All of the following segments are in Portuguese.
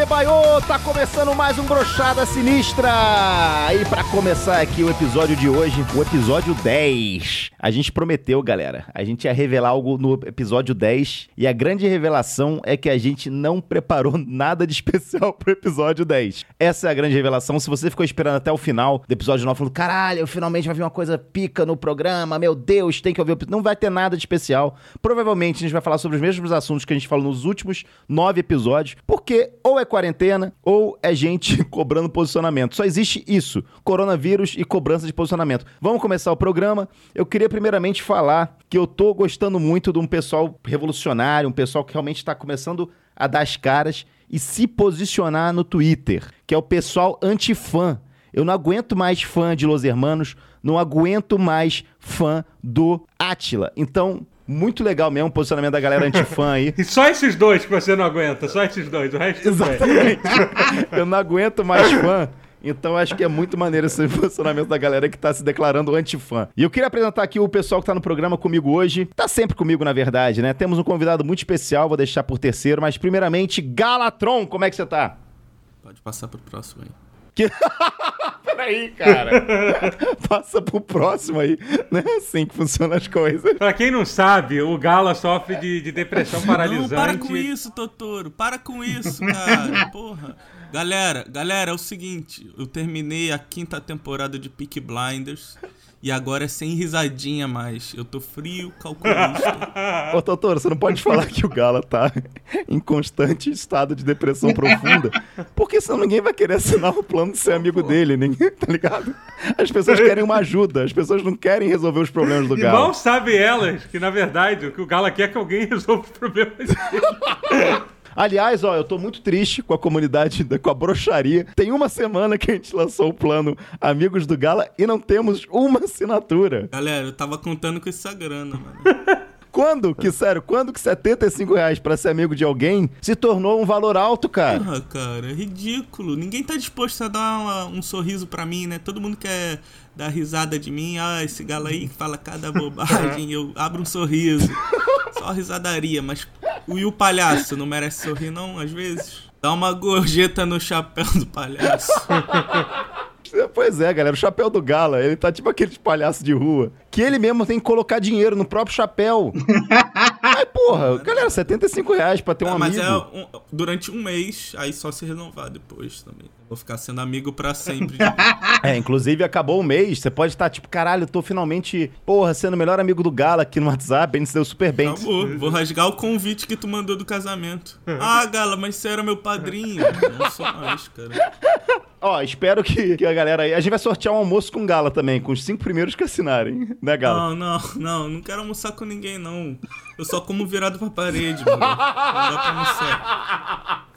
baiô, tá começando mais um Brochada Sinistra! E para começar aqui o episódio de hoje, o episódio 10. A gente prometeu, galera, a gente ia revelar algo no episódio 10 e a grande revelação é que a gente não preparou nada de especial pro episódio 10. Essa é a grande revelação. Se você ficou esperando até o final do episódio 9 falando, caralho, finalmente vai vir uma coisa pica no programa, meu Deus, tem que ouvir. Não vai ter nada de especial. Provavelmente a gente vai falar sobre os mesmos assuntos que a gente falou nos últimos nove episódios, porque ou é quarentena ou é gente cobrando posicionamento. Só existe isso: coronavírus e cobrança de posicionamento. Vamos começar o programa. Eu queria primeiramente falar que eu tô gostando muito de um pessoal revolucionário, um pessoal que realmente está começando a dar as caras e se posicionar no Twitter, que é o pessoal antifã. Eu não aguento mais fã de Los Hermanos, não aguento mais fã do Atila. Então, muito legal mesmo o posicionamento da galera antifã aí. E só esses dois que você não aguenta, só esses dois, o resto. Exatamente. Eu não aguento mais fã. Então acho que é muito maneiro esse posicionamento da galera que tá se declarando antifã. E eu queria apresentar aqui o pessoal que tá no programa comigo hoje. Tá sempre comigo, na verdade, né? Temos um convidado muito especial, vou deixar por terceiro, mas primeiramente, Galatron, como é que você tá? Pode passar pro próximo aí. Que... Peraí, cara. Passa pro próximo aí. Não é assim que funcionam as coisas. Pra quem não sabe, o Gala sofre de, de depressão paralisante. Não, para com isso, Totoro. Para com isso, cara. Porra. Galera, galera, é o seguinte. Eu terminei a quinta temporada de Peak Blinders. E agora é sem risadinha mais. Eu tô frio, calculista. Ô, Totoro, você não pode falar que o Gala tá em constante estado de depressão profunda, porque senão ninguém vai querer assinar o plano de ser amigo dele, ninguém, tá ligado? As pessoas querem uma ajuda, as pessoas não querem resolver os problemas do E Gala. mal sabem elas que, na verdade, o que o Gala quer é que alguém resolva os problemas dele. Aliás, ó, eu tô muito triste com a comunidade, da- com a broxaria. Tem uma semana que a gente lançou o plano Amigos do Gala e não temos uma assinatura. Galera, eu tava contando com essa grana, mano. Quando que, sério, quando que 75 reais pra ser amigo de alguém se tornou um valor alto, cara? Porra, cara, é ridículo. Ninguém tá disposto a dar uma- um sorriso pra mim, né? Todo mundo quer dar risada de mim. Ah, esse galo aí que fala cada bobagem, eu abro um sorriso. Só risadaria, mas e o palhaço não merece sorrir, não, às vezes? Dá uma gorjeta no chapéu do palhaço. Pois é, galera, o chapéu do Gala, ele tá tipo aquele palhaço de rua, que ele mesmo tem que colocar dinheiro no próprio chapéu. Mas, porra, galera, 75 reais pra ter um Ah, mas amigo. é um- durante um mês, aí só se renovar depois também. Vou ficar sendo amigo pra sempre. É, inclusive acabou o mês, você pode estar tipo, caralho, eu tô finalmente, porra, sendo o melhor amigo do Gala aqui no WhatsApp, a gente se deu super bem. Acabou. Vou rasgar o convite que tu mandou do casamento. Ah, Gala, mas você era meu padrinho. Não sou mais, cara. Ó, espero que, que a galera aí. A gente vai sortear um almoço com Gala também, com os cinco primeiros que assinarem, né, Gala? Não, não, não. Não quero almoçar com ninguém, não. Eu só como virado pra parede, mano. Não dá pra almoçar.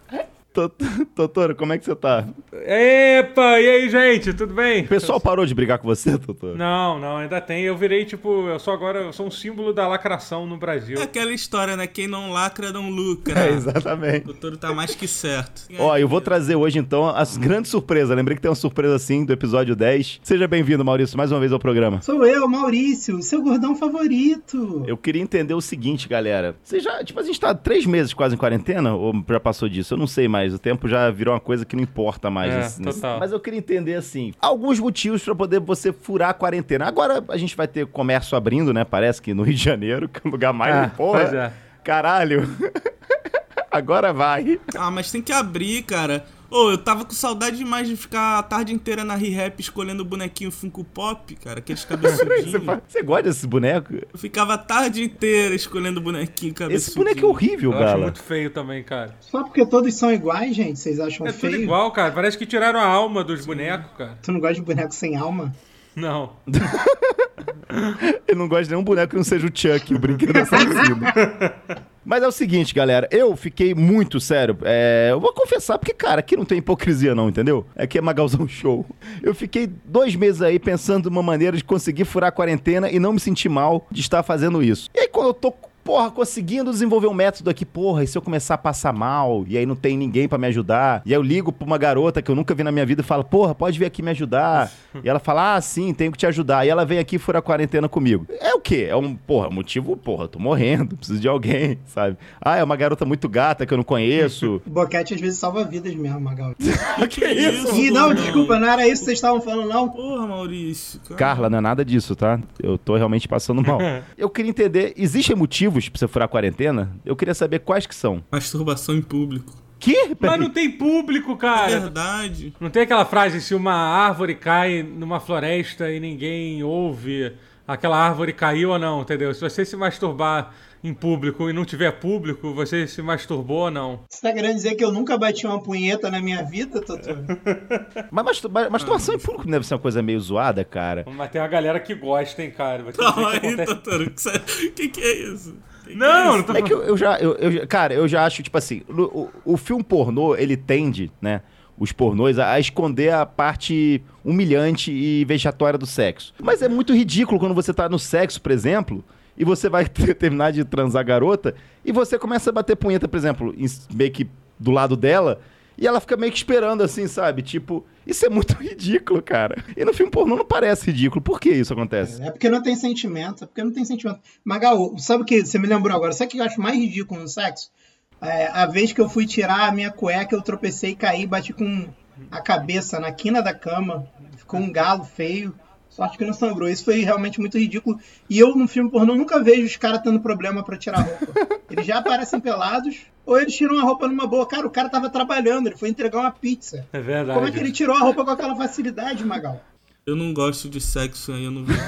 Totoro, como é que você tá? Epa, e aí, gente, tudo bem? O pessoal parou de brigar com você, Totoro? Não, não, ainda tem. Eu virei, tipo, eu sou agora, eu sou um símbolo da lacração no Brasil. É aquela história, né? Quem não lacra, não lucra. É, exatamente. O doutor tá mais que certo. Ó, eu vou trazer hoje então as grandes surpresas. Lembrei que tem uma surpresa assim do episódio 10. Seja bem-vindo, Maurício, mais uma vez ao programa. Sou eu, Maurício, seu gordão favorito. Eu queria entender o seguinte, galera. Você já, tipo, a gente tá três meses quase em quarentena? Ou já passou disso? Eu não sei mais. O tempo já virou uma coisa que não importa mais. É, nesse- nesse- total. Mas eu queria entender, assim, alguns motivos pra poder você furar a quarentena. Agora a gente vai ter comércio abrindo, né? Parece que no Rio de Janeiro, que é o lugar mais... É, porra, é. Caralho. Agora vai. Ah, mas tem que abrir, cara. Ô, eu tava com saudade demais de ficar a tarde inteira na ReHap escolhendo bonequinho Funko Pop, cara. Aqueles Você, cabeçudinhos. fa- você gosta desse boneco? Eu ficava a tarde inteira escolhendo bonequinho cabeçudinho. Esse boneco é horrível, Eu acho muito feio também, cara. Só porque todos são iguais, gente, vocês acham É tudo feio? igual, cara. Parece que tiraram a alma dos bonecos, cara. Tu não gosta de boneco sem alma? Não. Eu não gosto de nenhum boneco que não seja o Chuck, o brinquedo assassino. Mas é o seguinte, galera, eu fiquei muito sério. é, eu vou confessar, porque, cara, aqui não tem hipocrisia, não, entendeu? Aqui é Magalzão Show. Eu fiquei dois meses aí pensando uma maneira de conseguir furar a quarentena e não me sentir mal de estar fazendo isso. E aí, quando eu tô porra, conseguindo desenvolver um método aqui, porra, e se eu começar a passar mal, e aí não tem ninguém pra me ajudar, e aí eu ligo pra uma garota que eu nunca vi na minha vida e falo, porra, pode vir aqui me ajudar. e ela fala, ah, sim, tenho que te ajudar. E ela vem aqui furar a quarentena comigo. É o quê? É um, porra, motivo, porra, tô morrendo, preciso de alguém, sabe? Ah, é uma garota muito gata que eu não conheço. O boquete às vezes salva vidas mesmo, Magal. que isso? Ih, não, desculpa, não era isso que vocês estavam falando, não. Porra, Maurício. cara. Carla, não é nada disso, tá? Eu tô realmente passando mal. Eu queria entender, existem motivos pra você furar a quarentena? Eu queria saber quais que são. Masturbação em público. Que? Mas não tem público, É cara. verdade. Não tem aquela frase, se uma árvore cai numa floresta e ninguém ouve, aquela árvore caiu ou não, entendeu? Se você se masturbar em público e não tiver público, você se masturbou ou não. Você tá querendo dizer que eu nunca bati uma punheta na minha vida, Totô? Mas mastur- mas masturbação em público não deve ser uma coisa meio zoada, cara. Mas tem uma galera que gosta, hein, cara. Vai o que aí, acontece. Totoro. que você- Que que é isso? Que Não, é não isso? tô É que eu, eu já, eu, eu cara, eu já acho, tipo assim, o, o, o filme pornô, ele tende, né, os pornôs, a, a esconder a parte humilhante e vexatória do sexo. Mas é muito ridículo quando você tá no sexo, por exemplo, e você vai ter- terminar de transar a garota, e você começa a bater punheta, por exemplo, em- meio que do lado dela, e ela fica meio que esperando, assim, sabe? Tipo, isso é muito ridículo, cara. E no filme pornô não parece ridículo. Por que isso acontece? É porque não tem sentimento, é porque não tem sentimento. Magal, sabe o que você me lembrou agora? Sabe o que eu acho mais ridículo no sexo? É, a vez que eu fui tirar a minha cueca, eu tropecei, caí bati com a cabeça na quina da cama. Ficou um galo feio. Sorte que não sangrou. Isso foi realmente muito ridículo. E eu, no filme pornô, nunca vejo os caras tendo problema pra tirar a roupa. Eles já aparecem pelados, ou eles tiram a roupa numa boa. Cara, o cara tava trabalhando, ele foi entregar uma pizza. É verdade. Como é que ele tirou a roupa com aquela facilidade, Magal? Eu não gosto de sexo aí, eu não vejo.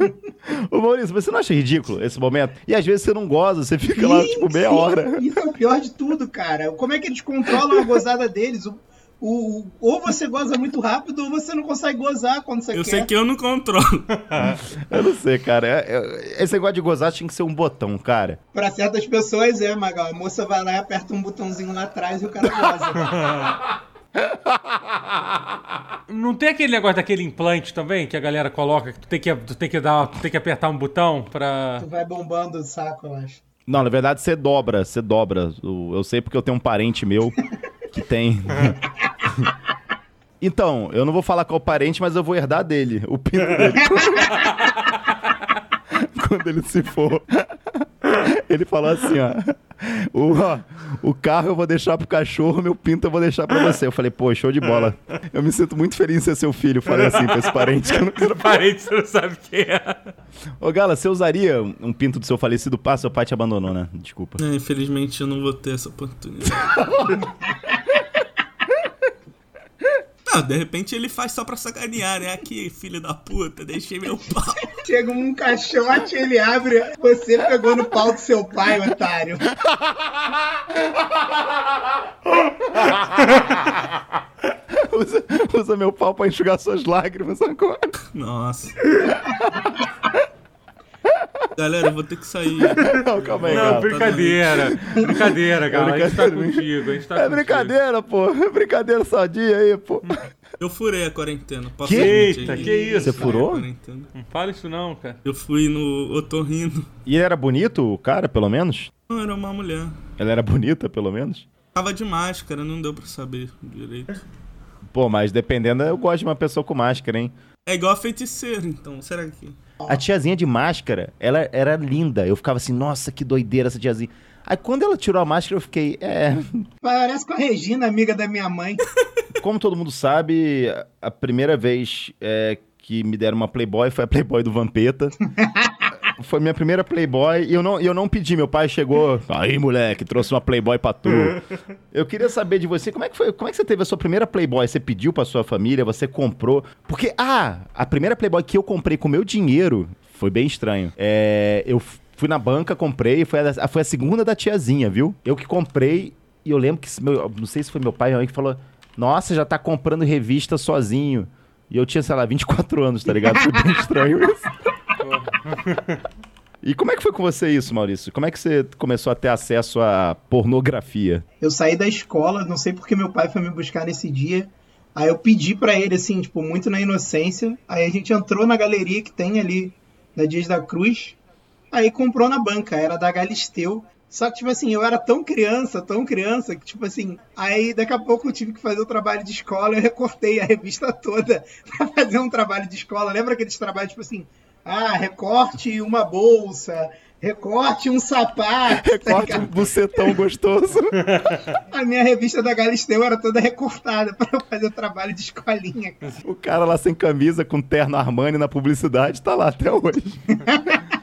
Ô Maurício, você não acha ridículo esse momento? E às vezes você não goza, você fica lá, tipo, meia sim, hora. Isso é o pior de tudo, cara. Como é que eles controlam a gozada deles? O, o- ou você goza muito rápido, ou você não consegue gozar quando você Eu quer. sei que eu não controlo. Eu não sei, cara. É- é- esse negócio de gozar tinha que ser um botão, cara. Pra certas pessoas é, Magal. A moça vai lá e aperta um botãozinho lá atrás e o cara goza. Não tem aquele negócio daquele implante também que a galera coloca, que tu tem que, tu tem que dar, tu tem que apertar um botão pra. tu vai bombando o saco, eu acho. Não, na verdade você dobra, você dobra. Eu sei porque eu tenho um parente meu que tem. Então, eu não vou falar qual parente, mas eu vou herdar dele, o pinto dele. Quando ele se for. Ele falou assim, ó. O, ó, o carro eu vou deixar pro cachorro, meu pinto eu vou deixar pra você. Eu falei, pô, show de bola. Eu me sinto muito feliz em ser seu filho. Eu falei assim pra esse parente que eu não quero Parente, você não sabe quem é. Ô, Gala, você usaria um pinto do seu falecido pai? Seu pai te abandonou, né? Desculpa. É, infelizmente eu não vou ter essa oportunidade. Não, de repente ele faz só pra sacanear, né? Aqui, filho da puta, deixei meu pau. Chega um caixote, ele abre. Você pegou no pau do seu pai, otário. Usa, usa meu pau pra enxugar suas lágrimas agora. Nossa. Galera, eu vou ter que sair. Não, calma aí, Não, Gala. brincadeira. Brincadeira, cara. A gente tá brincadeira. contigo. A gente tá É contigo. brincadeira, pô. É brincadeira sadia aí, pô. Eu furei a quarentena. Que? Eita, aí? que isso? Você furou? quarentena. Não fala isso não, cara. Eu fui no otorrino. E era bonito, o cara, pelo menos? Não, era uma mulher. Ela era bonita, pelo menos? Tava de máscara, não deu pra saber direito. Pô, mas dependendo, eu gosto de uma pessoa com máscara, hein? É igual a feiticeira, então. Será que. A tiazinha de máscara, ela era linda. Eu ficava assim, nossa, que doideira essa tiazinha. Aí quando ela tirou a máscara, eu fiquei, é. Parece com a Regina, amiga da minha mãe. Como todo mundo sabe, a- primeira vez é, que me deram uma Playboy foi a Playboy do Vampeta. Foi minha primeira Playboy e eu não, eu não pedi. Meu pai chegou. Aí, moleque, trouxe uma Playboy pra tu. Eu queria saber de você, como é que foi? Como é que você teve a sua primeira Playboy? Você pediu pra sua família? Você comprou? Porque, ah, a primeira Playboy que eu comprei com meu dinheiro foi bem estranho. É, eu fui na banca, comprei, foi a, foi a segunda da tiazinha, viu? Eu que comprei e eu lembro que, meu, não sei se foi meu pai ou que falou: Nossa, já tá comprando revista sozinho. E eu tinha, sei lá, 24 anos, tá ligado? Foi bem estranho isso. E como é que foi com você isso, Maurício? Como é que você começou a ter acesso à pornografia? Eu saí da escola, não sei porque meu pai foi me buscar nesse dia. Aí eu pedi pra ele, assim, tipo, muito na inocência. Aí a gente entrou na galeria que tem ali na Dias da Cruz. Aí comprou na banca, era da Galisteu. Só que, tipo assim, eu era tão criança, tão criança, que, tipo assim, aí daqui a pouco eu tive que fazer o trabalho de escola, eu recortei a revista toda pra fazer um trabalho de escola. Lembra aqueles trabalhos, tipo assim, ah, recorte uma bolsa, recorte um sapato. tá Recorte um bucetão gostoso. A minha revista da Galisteu era toda recortada pra eu fazer o trabalho de escolinha. cara. O cara lá sem camisa, com terno Armani na publicidade, tá lá até hoje.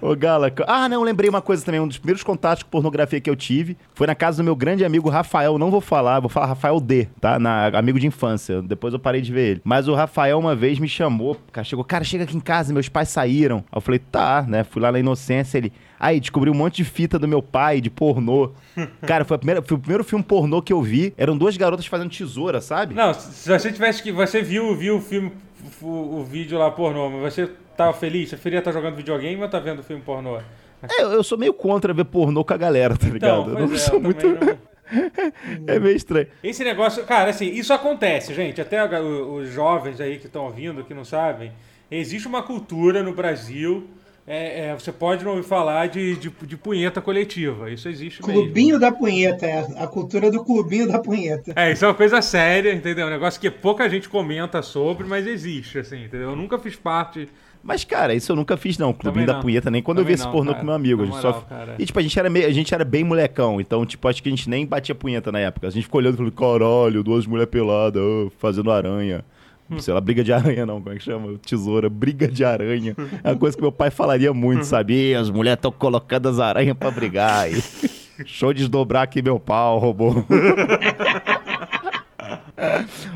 Ô, Gala, ah, não, lembrei uma coisa também. Um dos primeiros contatos com pornografia que eu tive foi na casa do meu grande amigo Rafael. Não vou falar, vou falar Rafael D, tá? Na, amigo de infância. Depois eu parei de ver ele. Mas o Rafael uma vez me chamou, cara, chegou, cara, chega aqui em casa, meus pais saíram. Aí eu falei, tá, né? Fui lá na inocência, ele. Aí, descobri um monte de fita do meu pai, de pornô. Cara, foi, a primeira, foi o primeiro filme pornô que eu vi. Eram duas garotas fazendo tesoura, sabe? Não, se você tivesse que. Você viu, viu o filme, o, o vídeo lá pornô, mas você tava feliz? Você preferia estar jogando videogame ou tá vendo filme pornô? É, eu, sou meio contra ver pornô com a galera, tá ligado? Então, eu não é, sou eu muito. não. É meio estranho. Esse negócio, cara, assim, isso acontece, gente. Até os jovens aí que estão ouvindo, que não sabem, existe uma cultura no Brasil. é, é, você pode não ouvir falar de, de, de punheta coletiva. Isso existe mesmo. Clubinho da punheta, é a cultura do clubinho da punheta. É, isso é uma coisa séria, entendeu? Um negócio que pouca gente comenta sobre, mas existe, assim, entendeu? Eu nunca fiz parte. Mas, cara, isso eu nunca fiz, não. Clubinho Também da punheta, nem quando eu vi Também esse pornô cara. com meu amigo. A Na gente moral, só... cara. E, tipo, a gente, era meio, a gente era bem molecão. Então, tipo, acho que a gente nem batia punheta na época. A gente ficou olhando e falou, caralho, duas mulheres peladas, ah, fazendo aranha. Hum. Sei lá, briga de aranha não, como é que chama? Tesoura, briga de aranha. É uma coisa que meu pai falaria muito? "Ih, As mulheres estão colocando as aranhas pra brigar. E... Show de desdobrar aqui meu pau, robô.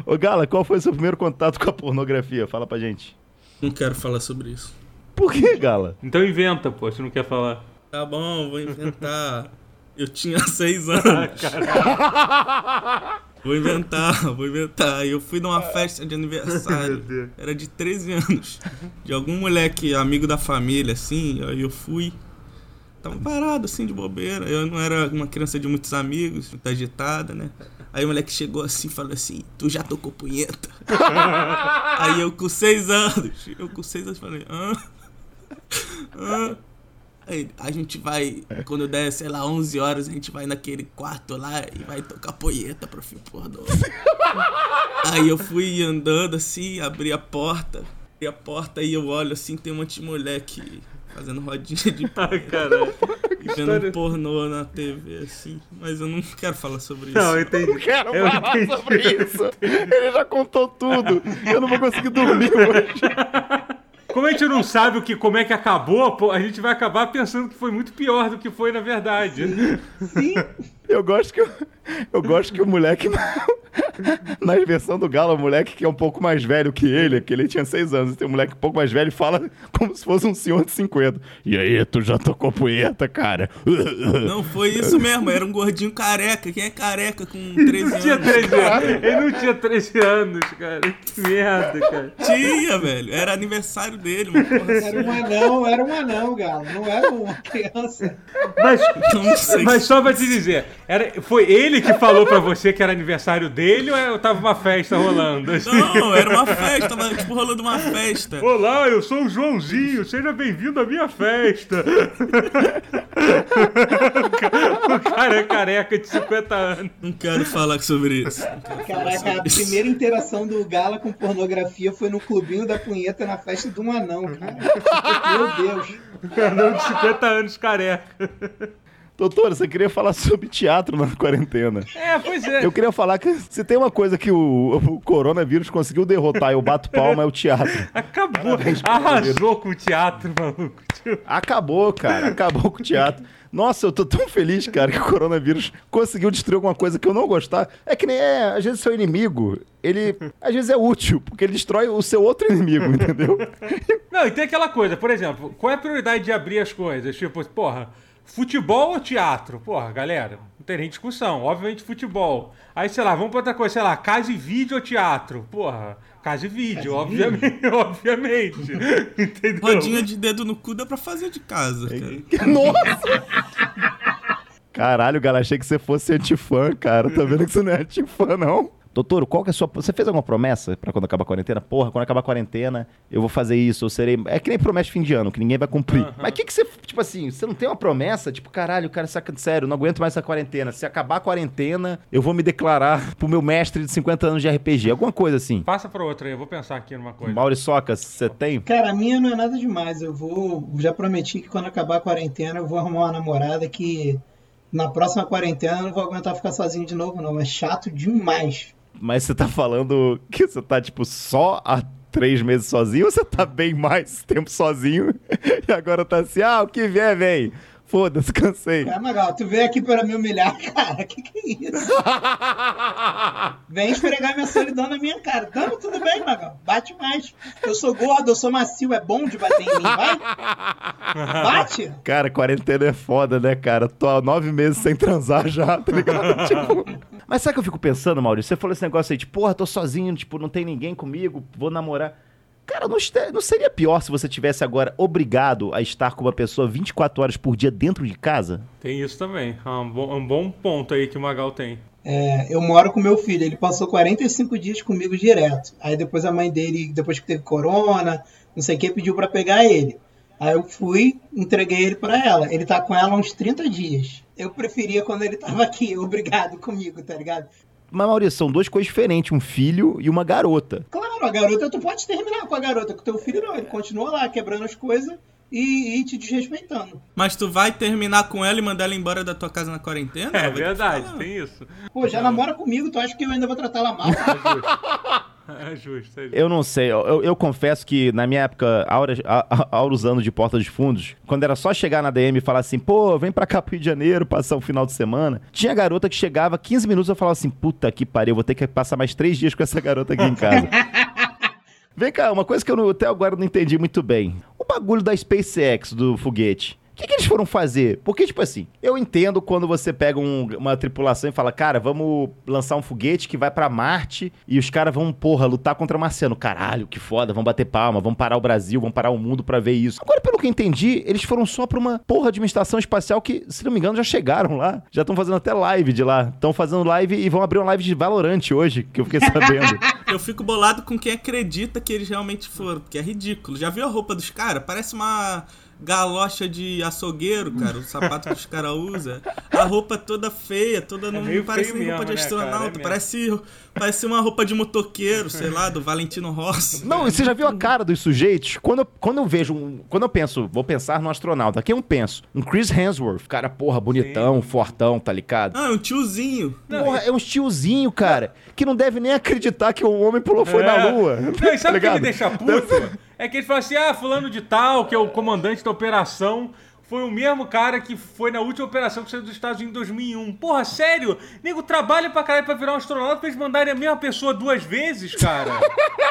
Ô, Gala, qual foi o seu primeiro contato com a pornografia? Fala pra gente. Não quero falar sobre isso. Por que, Gala? Então inventa, pô, se não quer falar. Tá bom, vou inventar. Eu tinha seis anos. Vou inventar, vou inventar. Eu fui numa festa de aniversário. Era de 13 anos. De algum moleque amigo da família, assim. Aí eu fui. Tava parado, assim, de bobeira. Eu não era uma criança de muitos amigos, muito agitada, né? Aí o moleque chegou assim e falou assim: Tu já tocou punheta? Aí eu com seis anos. Eu com seis anos falei: Hã? Hã? Aí, a gente vai, quando der, sei lá, 11 horas, a gente vai naquele quarto lá e vai tocar punheta pro filme pornô. Aí eu fui andando assim, abri a porta, abri a porta e eu olho assim, tem um monte de moleque fazendo rodinha de Ai, caralho. e vendo história- pornô na TV, assim. Mas eu não quero falar sobre isso. Não, eu entendi. Quero Eu falar entendi. sobre isso. Ele já contou tudo. Eu não vou conseguir dormir hoje. Como a gente não sabe o que, como é que acabou, pô, a gente vai acabar pensando que foi muito pior do que foi na verdade. Sim, Eu gosto que, eu, eu gosto que o moleque, na versão do Galo, o moleque que é um pouco mais velho que ele, que ele tinha seis anos, tem um moleque um pouco mais velho e fala como se fosse um senhor de 50. E aí, tu já tocou punheta, cara? Não, foi isso mesmo, era um gordinho careca. Quem é careca com 13 Não tinha anos? 13 anos. Ele não tinha 13 anos, cara. Que merda, cara. Tinha, velho. Era aniversário dele, porra assim. era um anão, era um anão, Galo. Não era uma criança. Mas, Não sei. mas só pra te dizer, era, foi ele que falou pra você que era aniversário dele ou é- tava uma festa rolando? Assim? Não, era uma festa, tava tipo rolando uma festa. Olá, eu sou o Joãozinho, seja bem-vindo à minha festa. o cara é careca de 50 anos. Não quero falar sobre isso. Caraca, a isso. primeira interação do Gala com pornografia foi no clubinho da punheta na festa de um anão, cara. Meu Deus. Não de 50 anos careca. Doutor, você queria falar sobre teatro na quarentena. É, pois é. Eu queria falar que se tem uma coisa que o, o coronavírus conseguiu derrotar e eu bato palma é o teatro. Acabou. Arrasou com o teatro, maluco. Acabou, cara. Acabou com o teatro. Nossa, eu tô tão feliz, cara, que o coronavírus conseguiu destruir alguma coisa que eu não gostar. É que nem é, às vezes, seu inimigo, ele às vezes é útil, porque ele destrói o seu outro inimigo, entendeu? Não, e tem aquela coisa, por exemplo, qual é a prioridade de abrir as coisas? Tipo, porra, futebol ou teatro? Porra, galera, não tem nem discussão. Obviamente futebol. Aí, sei lá, vamos pra outra coisa, sei lá, casa e vídeo ou teatro? Porra, casa e vídeo, Casa e obviamente, obviamente. Entendeu? Rodinha de dedo no cu dá pra fazer de casa, cara. Nossa! Caralho, galera, achei que você fosse antifã, cara. Tá vendo que você não é antifã, não? Doutor, qual que é a sua. Você fez alguma promessa pra quando acabar a quarentena? Porra, quando acabar a quarentena, eu vou fazer isso, eu serei. É que nem promessa de fim de ano, que ninguém vai cumprir. Mas o que, que você. Tipo assim, você não tem uma promessa? Tipo, caralho, cara, saca sério, não aguento mais essa quarentena. Se acabar a quarentena, eu vou me declarar pro meu mestre de 50 anos de RPG. Alguma coisa assim. Passa pra outra aí, eu vou pensar aqui numa coisa. Maurício Socas, você tem? Cara, a minha não é nada demais. Eu vou. Já prometi que quando acabar a quarentena eu vou arrumar uma namorada que na próxima quarentena eu não vou aguentar ficar sozinho de novo, não. É chato demais. Mas você tá falando que você tá, tipo, só há três meses sozinho ou você tá bem mais tempo sozinho e agora tá assim, ah, o que vier, vem. Foda-se, cansei. É, Magal, tu veio aqui para me humilhar, cara. Que que é isso? Vem esfregar minha solidão na minha cara. Tamo tudo bem, Magal. Bate mais. Eu sou gordo, eu sou macio, é bom de bater em mim, vai? Bate. Cara, quarentena é foda, né, cara? Tô há nove meses sem transar já, tá ligado? tipo... Mas sabe o que eu fico pensando, Maurício? Você falou esse negócio aí, tipo, porra, tô sozinho, tipo, não tem ninguém comigo, vou namorar. Cara, não, não seria pior se você tivesse agora obrigado a estar com uma pessoa 24 horas por dia dentro de casa? Tem isso também. É um bom, um bom ponto aí que o Magal tem. É, eu moro com meu filho, ele passou 45 dias comigo direto. Aí depois a mãe dele, depois que teve corona, não sei o que, pediu pra pegar ele. Aí eu fui, entreguei ele pra ela. Ele tá com ela há uns 30 dias. Eu preferia quando ele tava aqui, obrigado comigo, tá ligado? Mas, Maurício, são duas coisas diferentes, um filho e uma garota. Claro, a garota, tu pode terminar com a garota, com o teu filho não. Ele continua lá quebrando as coisas e, e te desrespeitando. Mas tu vai terminar com ela e mandar ela embora da tua casa na quarentena? É verdade, tem isso. Pô, já namora comigo, tu acha que eu ainda vou tratar ela mal? É justo, é justo. Eu não sei, eu, eu- confesso que na minha época, auras, auros anos de Porta dos Fundos, quando era só chegar na DM e falar assim, pô, vem pra cá pro Rio de Janeiro, passar um final de semana, tinha garota que chegava 15 minutos e eu falava assim, puta que pariu, vou ter que passar mais três dias com essa garota aqui em casa. Vem cá, uma coisa que eu não- até agora não entendi muito bem. O bagulho da SpaceX, do foguete. Que, que eles foram fazer? Porque, tipo assim, eu entendo quando você pega um- uma tripulação e fala, cara, vamos lançar um foguete que vai pra Marte e os caras vão, porra, lutar contra Marciano. Caralho, que foda, vamos bater palma, vamos parar o Brasil, vamos parar o mundo pra ver isso. Agora, pelo que entendi, eles foram só pra uma porra de uma estação espacial que, se não me engano, já chegaram lá. Já estão fazendo até live de lá. Estão fazendo live e vão abrir uma live de Valorant hoje, que eu fiquei sabendo. Eu fico bolado com quem acredita que eles realmente foram, porque é ridículo. Já viu a roupa dos caras? Parece uma galocha de açougueiro, cara, o sapato que os caras usam. A roupa toda feia, toda não, meio não parece nem roupa de mesmo, né, cara? astronauta, É mesmo. parece, parece uma roupa de motoqueiro, sei lá, do Valentino Rossi. Não, e você já viu a cara dos sujeitos? Quando eu, quando eu vejo um. Quando eu penso, vou pensar no astronauta, quem eu penso? Um Chris Hemsworth, cara, porra, bonitão, fortão, tá ligado? Ah, é um tiozinho. Porra, é um tiozinho, cara, que não deve nem acreditar que um homem pulou foi na É. lua. Não, e tá sabe o que me ligado? deixa puto? É que ele fala assim, ah, fulano de tal, que é o comandante da operação, foi o mesmo cara que foi na última operação que saiu dos Estados Unidos em 2001. Porra, sério? Nego trabalha pra caralho pra virar um astronauta pra eles mandarem a mesma pessoa duas vezes, cara?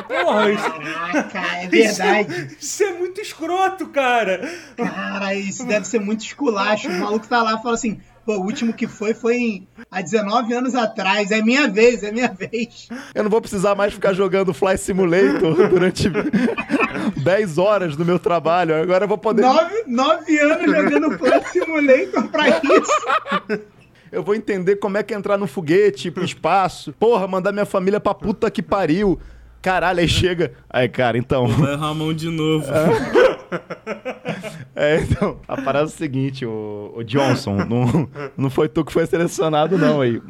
Porra, isso, Caraca, é isso é- verdade. isso é muito escroto, cara. Cara, isso deve ser muito esculacho. O maluco tá lá e fala assim: pô, o último que foi foi em- há 19 anos atrás. É minha vez, é minha vez. Eu não vou precisar mais ficar jogando Fly Simulator durante 10 horas do meu trabalho. Agora eu vou poder. Nove, nove anos jogando Flight Simulator pra isso. Eu vou entender como é que é entrar no foguete, pro espaço. Porra, mandar minha família pra puta que pariu. Caralho, aí chega. Aí, cara, então. Vai errar a mão de novo. É, então, a parada é o seguinte, o, o Johnson, não, não foi tu que foi selecionado, não, aí.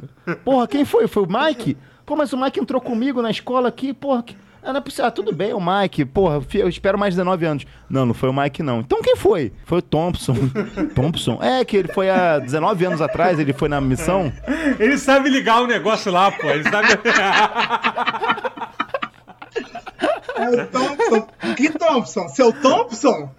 Porra, quem foi? Foi o Mike? Pô, mas o Mike entrou comigo na escola aqui, porra. Que... Ah, não é possível. Ah, tudo bem, o Mike. Porra, eu espero mais 19 anos. Não, não foi o Mike, não. Então quem foi? Foi o Thompson. Thompson? É, que ele foi há 19 anos atrás, ele foi na missão. Ele sabe ligar o negócio lá, pô. Ele sabe... É o Thompson. Que Thompson? Seu Thompson?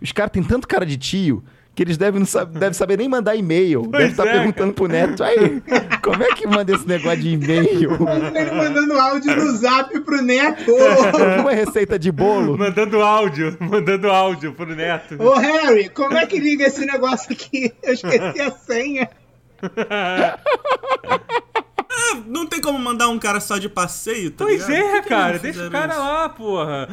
Os caras têm tanto cara de tio que eles devem, não sab devem saber nem mandar e-mail. Deve Pois estar é, perguntando pro neto. Aí, como é que manda esse negócio de e-mail? Ele mandando áudio no zap pro neto. Uma receita de bolo? mandando áudio, mandando áudio pro neto. Ô, Harry, como é que liga esse negócio aqui? Eu esqueci a senha. Ah, não tem como mandar um cara só de passeio, tá Pois ligado? é, que cara, deixa o cara isso? lá, porra.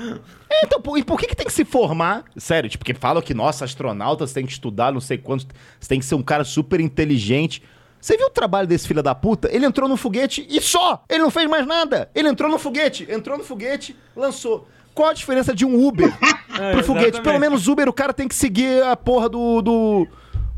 É, Então, e por que, que tem que se formar? Sério, tipo, porque falam que, nossa, astronauta, você tem que estudar não sei quantos, você tem que ser um cara super inteligente. Você viu o trabalho desse filho da puta? Ele entrou no foguete e só! Ele não fez mais nada! Ele entrou no foguete, entrou no foguete, lançou. Qual a diferença de um Uber É, pro foguete? Pelo menos Uber, o cara tem que seguir a porra do. do,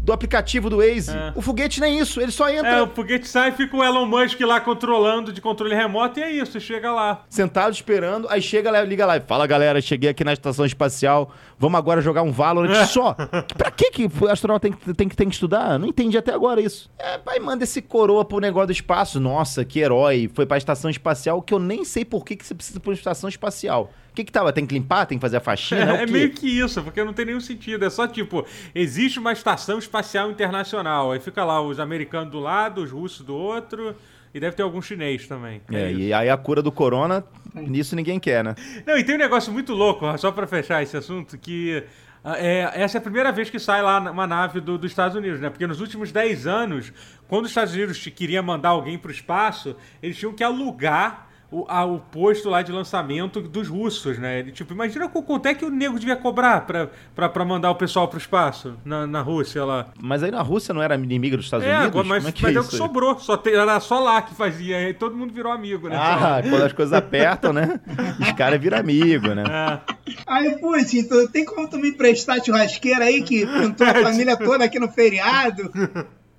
do aplicativo do Waze. É. O foguete nem isso, ele só entra É, o foguete sai e fica o Elon Musk lá controlando de controle remoto e é isso, chega lá. sentado esperando, aí chega lá, liga lá e fala, galera, cheguei aqui na estação espacial, vamos agora jogar um Valorant só. pra que que o astronauta tem, que- tem, que- tem que estudar? Não entendi até agora isso. É, pai, manda esse coroa pro negócio do espaço. Nossa, que herói, foi pra estação espacial, que eu nem sei por que, que você precisa pra estação espacial. O que que tava? Tem que limpar? Tem que fazer a faxina? É, é meio que isso, porque não tem nenhum sentido. É só tipo, existe uma estação espacial internacional. Aí fica lá os americanos do lado, os russos do outro. E deve ter algum chinês também. É, isso. e aí a cura do corona, nisso ninguém quer, né? Não, e tem um negócio muito louco, só pra fechar esse assunto, que ah, é, essa é a primeira vez que sai lá uma nave do- dos Estados Unidos, né? Porque nos últimos 10 anos, quando os Estados Unidos queria mandar alguém pro espaço, eles tinham que alugar o, a- o posto lá de lançamento dos russos, né? Ele, tipo, imagina qu- quanto é que o nego devia cobrar pra, pra, pra mandar o pessoal pro espaço na, na Rússia lá. Mas aí na Rússia não era inimiga dos Estados É, Unidos? mas, Como é que mas é é o que sobrou, só tem- era só lá que fazia, aí todo mundo virou amigo, né? Ah, quando as coisas apertam, né? Os caras viram amigo, né? É. Aí, putz, então, tem como tu me emprestar churrasqueira aí que pintou a família toda aqui no feriado?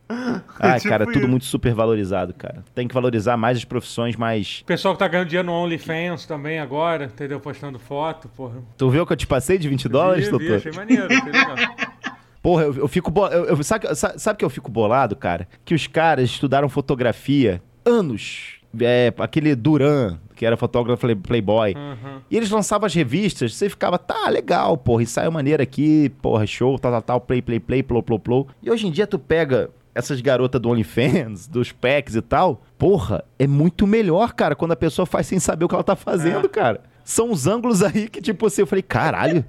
Ai, Tipo cara, isso. tudo muito super valorizado, cara. Tem que valorizar mais as profissões mais. O pessoal que tá ganhando dinheiro no OnlyFans também agora, entendeu? Postando foto, porra. Tu viu o que eu te passei de 20 dólares, vi, vi, doutor? achei maneiro, achei legal. Porra, eu, eu fico. Bo... Eu, eu- sabe, que eu fico bolado, cara? Que os caras estudaram fotografia anos. É, aquele Duran, que era fotógrafo play- playboy. Uhum. E eles lançavam as revistas, você ficava, tá, legal, porra, ensaio maneiro aqui, porra, show, tal, tal, tal, play, play, play, plou, plou, plou. E hoje em dia tu pega essas garotas do OnlyFans, dos packs e tal, porra, é muito melhor, cara, quando a pessoa faz sem saber o que ela tá fazendo, É. cara. São os ângulos aí que, tipo assim, eu falei, caralho,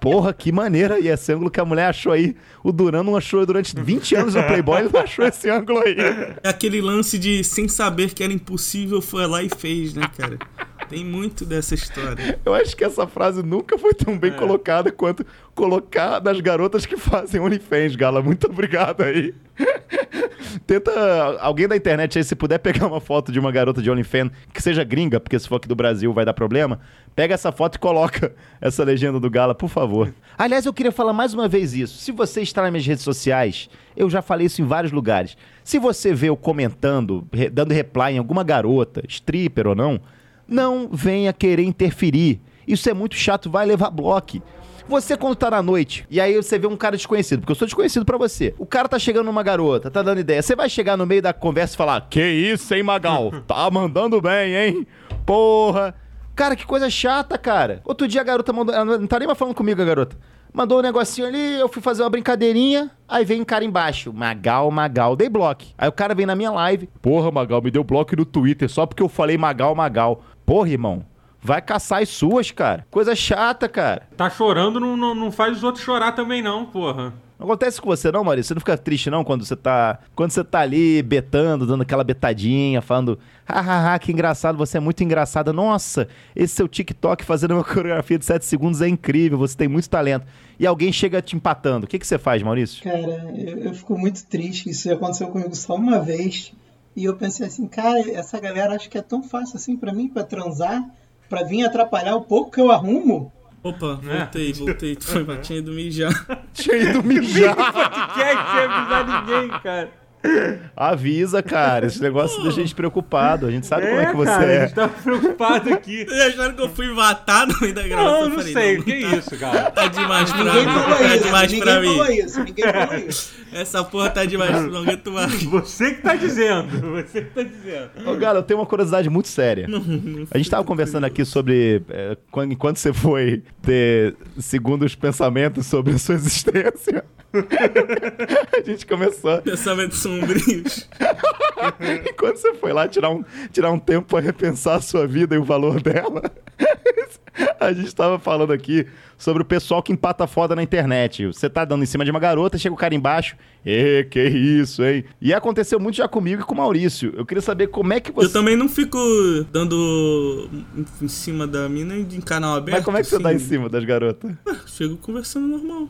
porra, que maneira. E esse ângulo que a mulher achou aí, o Duran não achou durante 20 anos no Playboy, ele não achou esse ângulo aí. É aquele lance de sem saber que era impossível, foi lá e fez, né, cara? Tem muito dessa história. Eu acho que essa frase nunca foi tão bem colocada quanto colocar das garotas que fazem OnlyFans, Gala. Muito obrigado aí. Tenta, alguém da internet aí, se puder pegar uma foto de uma garota de OnlyFans, que seja gringa, porque se for aqui do Brasil vai dar problema, pega essa foto e coloca essa legenda do Gala, por favor. Aliás, eu queria falar mais uma vez isso. Se você está nas minhas redes sociais, eu já falei isso em vários lugares. Se você vê eu comentando, dando reply em alguma garota, stripper ou não, não venha querer interferir. Isso é muito chato, vai levar bloco. Você quando tá na noite, e aí você vê um cara desconhecido, porque eu sou desconhecido pra você. O cara tá chegando numa garota, tá dando ideia. Você vai chegar no meio da conversa e falar: Que isso, hein, Magal? Tá mandando bem, hein? Porra. Cara, que coisa chata, cara. Outro dia a garota mandou. Ela não tá nem mais falando comigo, a garota. Mandou um negocinho ali, eu fui fazer uma brincadeirinha, aí vem um cara embaixo. Magal, Magal, dei bloco. Aí o cara vem na minha live. Porra, Magal, me deu bloco no Twitter só porque eu falei Magal, Magal. Porra, irmão. Vai caçar as suas, cara. Coisa chata, cara. Tá chorando, não, não, não faz os outros chorar também, não, porra. Não acontece com você não, Maurício? Você não fica triste não quando você tá, quando você tá ali betando, dando aquela betadinha, falando, hahaha, que engraçado, você é muito engraçada. Nossa, esse seu TikTok fazendo uma coreografia de 7 segundos é incrível, você tem muito talento. E alguém chega te empatando. O que que você faz, Maurício? Cara, eu, eu fico muito triste. Isso já aconteceu comigo só uma vez. E eu pensei assim, cara, essa galera acha que é tão fácil assim pra mim, pra transar, pra vir atrapalhar o pouco que eu arrumo. Opa, É. voltei, voltei. Tu foi batinha do mijar. Tinha ido mijar. Quer que você avisar ninguém, cara? Avisa, cara. Esse negócio deixa a gente preocupado. A gente sabe como é que você cara, é. A gente tá preocupado aqui. Vocês acharam que eu fui matar no meio da gravação? Não, Eu não falei, sei. não, que tá, isso, cara? Tá demais pra Ninguém mim. falou Tá isso, demais ninguém pra mim. falou isso, ninguém falou isso. Essa porra tá demais, não aguento mais. Você que tá dizendo. Você que tá dizendo. Ô, Galo, eu tenho uma curiosidade muito séria. A gente tava conversando aqui sobre é, quando, enquanto você foi ter segundos pensamentos sobre a sua existência. a gente começou. Pensamentos sombrios. Enquanto você foi lá tirar um, tirar um tempo pra repensar a sua vida e o valor dela. A gente tava falando aqui sobre o pessoal que empata foda na internet. Você tá dando em cima de uma garota, chega o cara embaixo. Ê, que isso, hein? E aconteceu muito já comigo e com o Maurício. Eu queria saber como é que você. Eu também não fico dando em cima da mina em canal aberto. Mas como é que você dá em assim. cima das garotas? Chego conversando normal.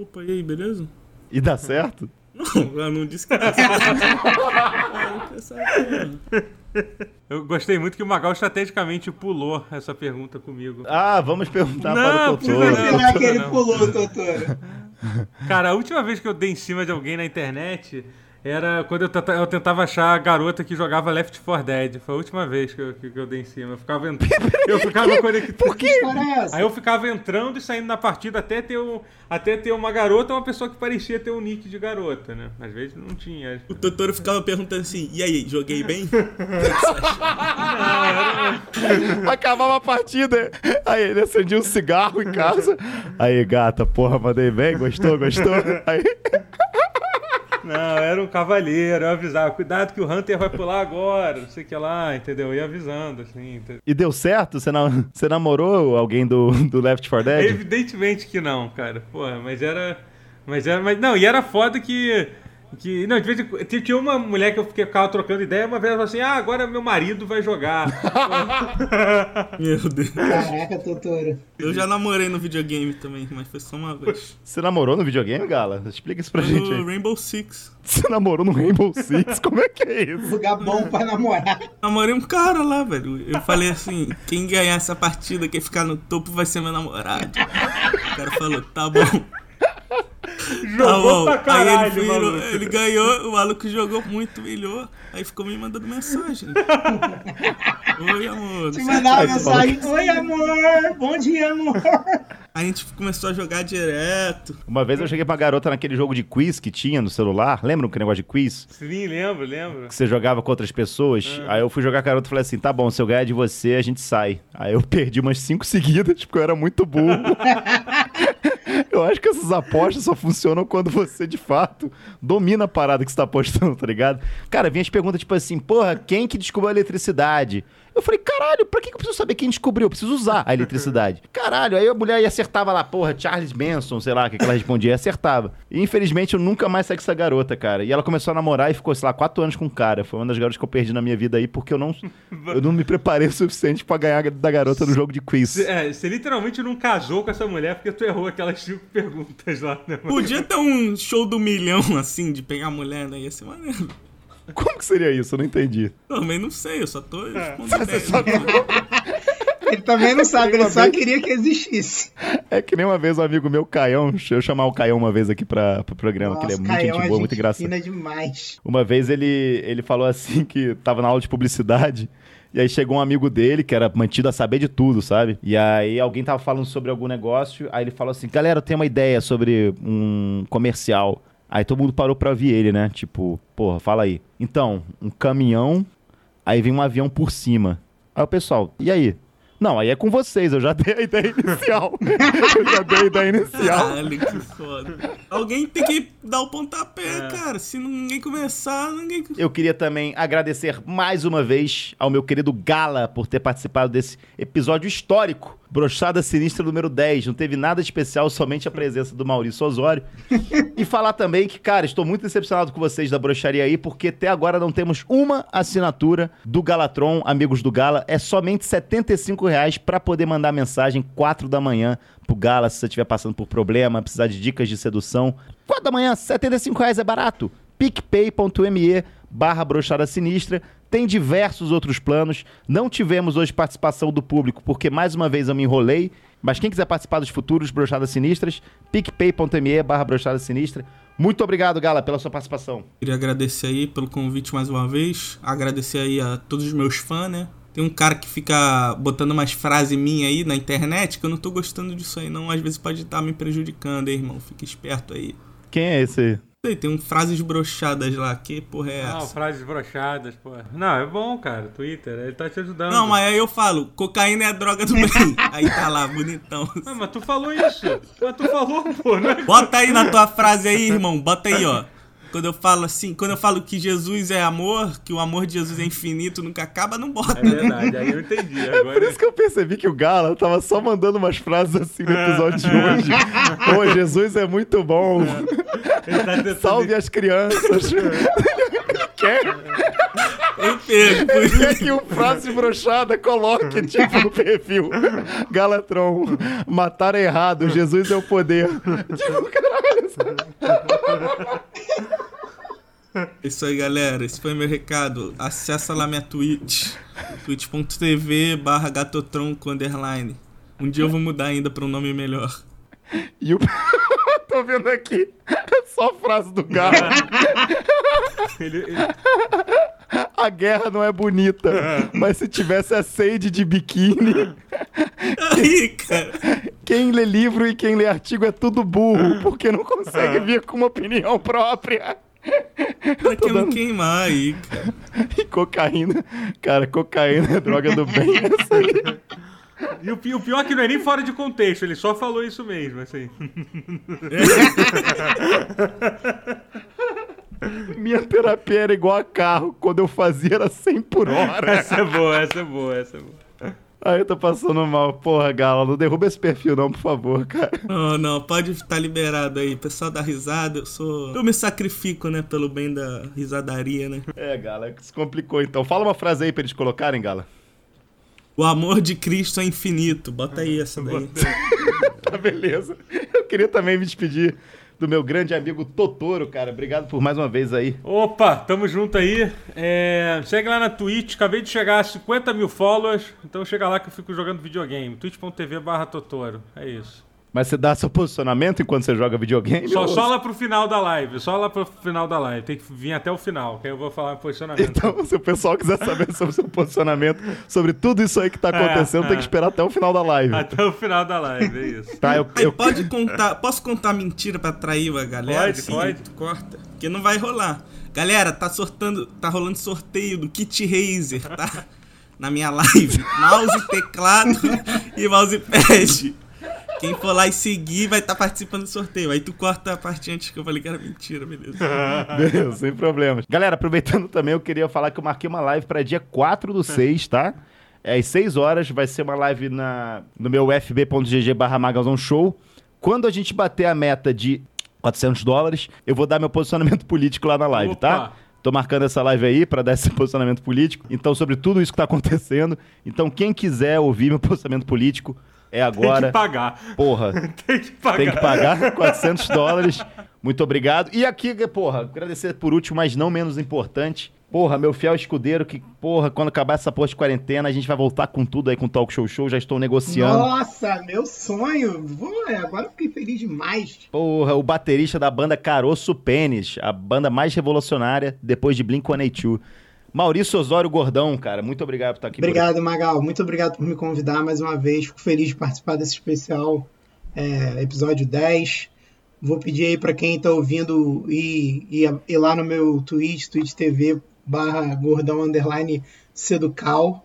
Opa, e aí, beleza? E dá certo? Não, eu não disse que tá Eu gostei muito que o Magal estrategicamente pulou essa pergunta comigo. Ah, vamos perguntar Não, para o Totoro. não? Será que ele pulou, doutor? Cara, a última vez que eu dei em cima de alguém na internet era quando eu, eu tentava achar a garota que jogava Left 4 Dead. Foi a última vez que eu, que, que eu dei em cima. Eu ficava, ent... eu ficava conectado. Por quê? História é? Aí eu ficava entrando e saindo na partida até ter, um, até ter uma garota ou uma pessoa que parecia ter um nick de garota, né? Às vezes não tinha. O Totoro ficava perguntando assim, e aí, joguei bem? Acabava a partida. Aí ele acendia um cigarro em casa. Aí, gata, porra, mandei bem, gostou, gostou? Aí, Não, era um cavalheiro, eu avisava, cuidado que o Hunter vai pular agora, não sei o que lá, entendeu? Eu ia avisando, assim. entendeu? e deu certo? Você, na- você namorou alguém do, do Left 4 Dead? Evidentemente que não, cara. Porra, mas era. Mas era. Mas, não, e era foda que. Que não, de vez em quando. Tinha uma mulher que eu fiquei- ficava trocando ideia, uma vez ela falou assim: ah, agora meu marido vai jogar. Meu Deus. Caraca, doutor. Eu já namorei no videogame também, mas foi só uma vez. Você namorou no videogame, Gala? Explica isso pra Foi gente no aí. Rainbow Six. Você namorou no Rainbow Six? Como é que é isso? Lugar bom pra namorar. Namorei um cara lá, velho. Eu falei assim, quem ganhar essa partida, quem ficar no topo vai ser meu namorado. O cara falou, tá bom. Jogou pra Aí ele, caralho, virou- maluco. ele ganhou, o maluco jogou muito, humilhou. Aí ficou me mandando mensagem. Oi, amor. Te mandava mensagem: Oi, amor. Bom dia, amor. A gente começou a jogar direto. Uma vez eu cheguei pra garota naquele jogo de quiz que tinha no celular. Lembra que negócio de quiz? Sim, lembro, lembro. Que você jogava com outras pessoas. Aí eu fui jogar com a garota e falei assim: tá bom, se eu ganhar de você, a gente sai. Aí eu perdi umas cinco seguidas, porque eu era muito burro. eu acho que essas apostas só funcionam quando você, de fato, domina a parada que você tá apostando, tá ligado? Cara, vinha as perguntas tipo assim: porra, quem que descobriu a eletricidade? Eu falei, caralho, pra que que eu preciso saber quem descobriu? Eu preciso usar a eletricidade. Caralho, aí a mulher ia acertava lá, porra, Charles Manson, sei lá, o que que ela respondia, acertava. E infelizmente eu nunca mais saí com essa garota, cara. E ela começou a namorar e ficou, sei lá, quatro anos com o cara. Foi uma das garotas que eu perdi na minha vida aí, porque eu não, eu não me preparei o suficiente pra ganhar da garota no jogo de quiz. Você, é, você literalmente não casou com essa mulher porque tu errou aquelas cinco perguntas lá, né, mano? Podia ter um show do milhão, assim, de pegar mulher, né? Ia ser maneiro. Como que seria isso? Eu não entendi. Também não sei, eu só tô respondendo. Você só- Ele também não sabe, ele só vez- queria que existisse. É que nem uma vez um amigo meu, Caião, deixa eu chamar o Caião uma vez aqui pra, pro programa, que ele é muito Caião gente é boa, muito engraçado. fina demais. Uma vez ele, ele falou assim que tava na aula de publicidade. E aí chegou um amigo dele, que era mantido a saber de tudo, sabe? E aí alguém tava falando sobre algum negócio, aí ele falou assim, galera, eu tenho uma ideia sobre um comercial. Aí todo mundo parou pra ouvir ele, né? Tipo, porra, fala aí. Então, um caminhão, aí vem um avião por cima. Aí o pessoal, e aí? Não, aí é com vocês, eu já dei a ideia inicial. eu já dei a ideia inicial. Caralho, que foda. Alguém tem que dar o pontapé, cara. Se ninguém começar, ninguém. Eu queria também agradecer mais uma vez ao meu querido Gala por ter participado desse episódio histórico. Brochada Sinistra número 10. Não teve nada especial, somente a presença do Maurício Osório. e falar também que, cara, estou muito decepcionado com vocês da brocharia aí, porque até agora não temos uma assinatura do Galatron, amigos do Gala. É somente R$ 75 reais para poder mandar mensagem 4 da manhã pro Gala, se você estiver passando por problema, precisar de dicas de sedução. 4 da manhã, 75 reais é barato picpay.me barra brochada sinistra. Tem diversos outros planos. Não tivemos hoje participação do público, porque mais uma vez eu me enrolei. Mas quem quiser participar dos futuros Brochadas Sinistras, picpay.me barra brochada sinistra. Muito obrigado, Gala, pela sua participação. Queria agradecer aí pelo convite mais uma vez. Agradecer aí a todos os meus fãs, né? Tem um cara que fica botando umas frases minhas aí na internet que eu não tô gostando disso aí, não. Às vezes pode estar me prejudicando, hein, irmão. Fica esperto aí. Quem é esse aí? Sei, Tem um frases brochadas lá. Que porra é Não, essa? frases brochadas, pô. Não, é bom, cara. Twitter, ele tá te ajudando. Não, mas aí eu falo, cocaína é a droga do bem. aí tá lá, bonitão. Ah, mas tu falou isso. mas tu falou, pô, não é? Bota aí na tua frase aí, irmão. Bota aí, ó. Quando eu falo assim, quando eu falo que Jesus é amor, que o amor de Jesus é infinito, nunca acaba, não bota. É verdade, aí eu entendi. Por Agora. isso que eu percebi que o Gala tava só mandando umas frases assim no episódio de hoje. Pô, Jesus é muito bom. Ele tá Salve as crianças. Ele quer. Bem pego. E aqui o frase brochada, coloque tipo no perfil. Galatron, matar é errado, Jesus é o poder. Tipo, caralho. Isso aí, galera. Esse foi meu recado. Acessa lá minha Twitch. twitch.tv barra gatotron com underline. Um dia eu vou mudar ainda pra um nome melhor. E o... Tô vendo aqui. Só frase do Galo. Ele, ele- A guerra não é bonita, mas se tivesse a Sage de biquíni, Aí, cara. quem lê livro e quem lê artigo é tudo burro, porque não consegue vir com uma opinião própria. Pra que não queimar aí, cara. E cocaína, cara, cocaína é droga do bem. Essa aí. e o, o pior é que não é nem fora de contexto, ele só falou isso mesmo, assim. Minha terapia era igual a carro, quando eu fazia era 100 por hora. Essa é boa, essa é boa, essa é boa. Aí eu tô passando mal. Porra, Gala, não derruba esse perfil não, por favor, cara. Não, não, pode estar liberado aí. Pessoal da risada, eu sou. Eu me sacrifico, né, pelo bem da risadaria, né? É, Gala, se complicou então. Fala uma frase aí pra eles colocarem, Gala. O amor de Cristo é infinito. Bota aí essa daí. Tá, beleza. Eu queria também me despedir do meu grande amigo Totoro, cara. Obrigado por mais uma vez aí. Opa, tamo junto aí. É, segue lá na Twitch, acabei de chegar a 50 mil followers, então chega lá que eu fico jogando videogame. twitch.tv barra Totoro, é isso. Mas você dá seu posicionamento enquanto você joga videogame? Só, ou- só lá pro final da live, só lá pro final da live. Tem que vir até o final, que aí eu vou falar posicionamento. Então, se o pessoal quiser saber sobre o seu posicionamento, sobre tudo isso aí que tá acontecendo, É, tem que é. esperar até o final da live. Até o final da live, é isso. Tá, eu, Aí eu- pode contar. Posso contar mentira pra atrair a galera? Pode, pode. Tu corta. Porque não vai rolar. Galera, tá sortando. Tá rolando sorteio do kit Razer, tá? Na minha live. Mouse, teclado e mousepad. Quem for lá e seguir vai estar participando do sorteio. Aí tu corta a parte antes que eu falei que era mentira, beleza. Beleza, sem problemas. Galera, aproveitando também, eu queria falar que eu marquei uma live para dia 4 do 6, tá? É às 6 horas, vai ser uma live na, no meu fb.gg barra Show. Quando a gente bater a meta de 400 dólares, eu vou dar meu posicionamento político lá na live, tá? Opa. Tô marcando essa live aí pra dar esse posicionamento político. Então, sobre tudo isso que tá acontecendo. Então, quem quiser ouvir meu posicionamento político, é Tem agora. que pagar. Porra, Tem que pagar. tem que pagar 400 dólares. Muito obrigado. E aqui, porra, agradecer por último, mas não menos importante. Porra, meu fiel escudeiro, que, porra, quando acabar essa porra de quarentena, a gente vai voltar com tudo aí com o Talk Show Show. Já estou negociando. Nossa, meu sonho. Vou- agora eu fiquei feliz demais. Porra, o baterista da banda Caroço Pênis, a banda mais revolucionária depois de Blink-182. Maurício Osório Gordão, cara, muito obrigado por estar aqui. Obrigado, Magal. Muito obrigado por me convidar mais uma vez. Fico feliz de participar desse especial é, episódio 10. Vou pedir aí para quem está ouvindo ir, ir, ir lá no meu Twitch, Twitch TV barra gordão underline seducal.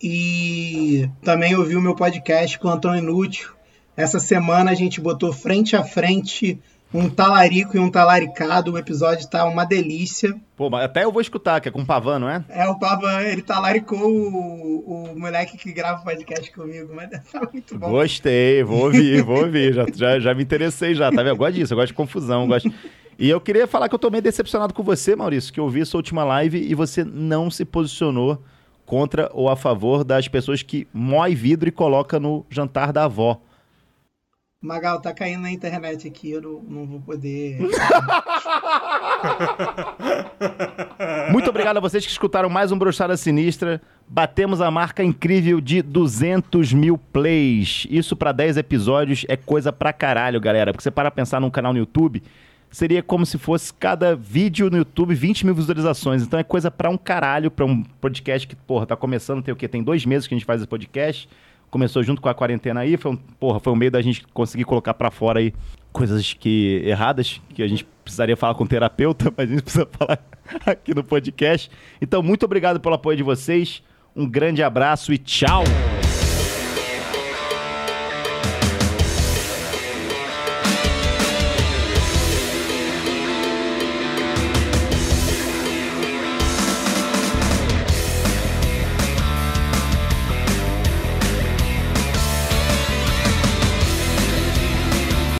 E também ouvir o meu podcast Plantão Inútil. Essa semana a gente botou frente a frente um talarico e um talaricado. O episódio está uma delícia. Pô, mas até eu vou escutar, que é com o Pavan, não é? É, o Papa, ele talaricou o, o moleque que grava o podcast comigo, mas tá muito bom. Gostei, vou ouvir, vou ouvir. Já, já, já me interessei já, tá vendo? Eu gosto disso, eu gosto de confusão, eu gosto... E eu queria falar que eu tô meio decepcionado com você, Maurício, que eu vi sua última live e você não se posicionou contra ou a favor das pessoas que moe vidro e coloca no jantar da avó. Magal, tá caindo na internet aqui, eu não, não vou poder. Muito obrigado a vocês que escutaram mais um Brochada Sinistra. Batemos a marca incrível de 200 mil plays. Isso pra 10 episódios é coisa pra caralho, galera. Porque você para pensar num canal no YouTube, seria como se fosse cada vídeo no YouTube 20 mil visualizações. Então é coisa pra um caralho, pra um podcast que, porra, tá começando, tem o quê? Tem dois meses que a gente faz esse podcast. Começou junto com a quarentena aí, foi um, porra, foi um meio da gente conseguir colocar pra fora aí coisas que erradas, que a gente precisaria falar com o terapeuta, mas a gente precisa falar aqui no podcast. Então, muito obrigado pelo apoio de vocês. Um grande abraço e tchau!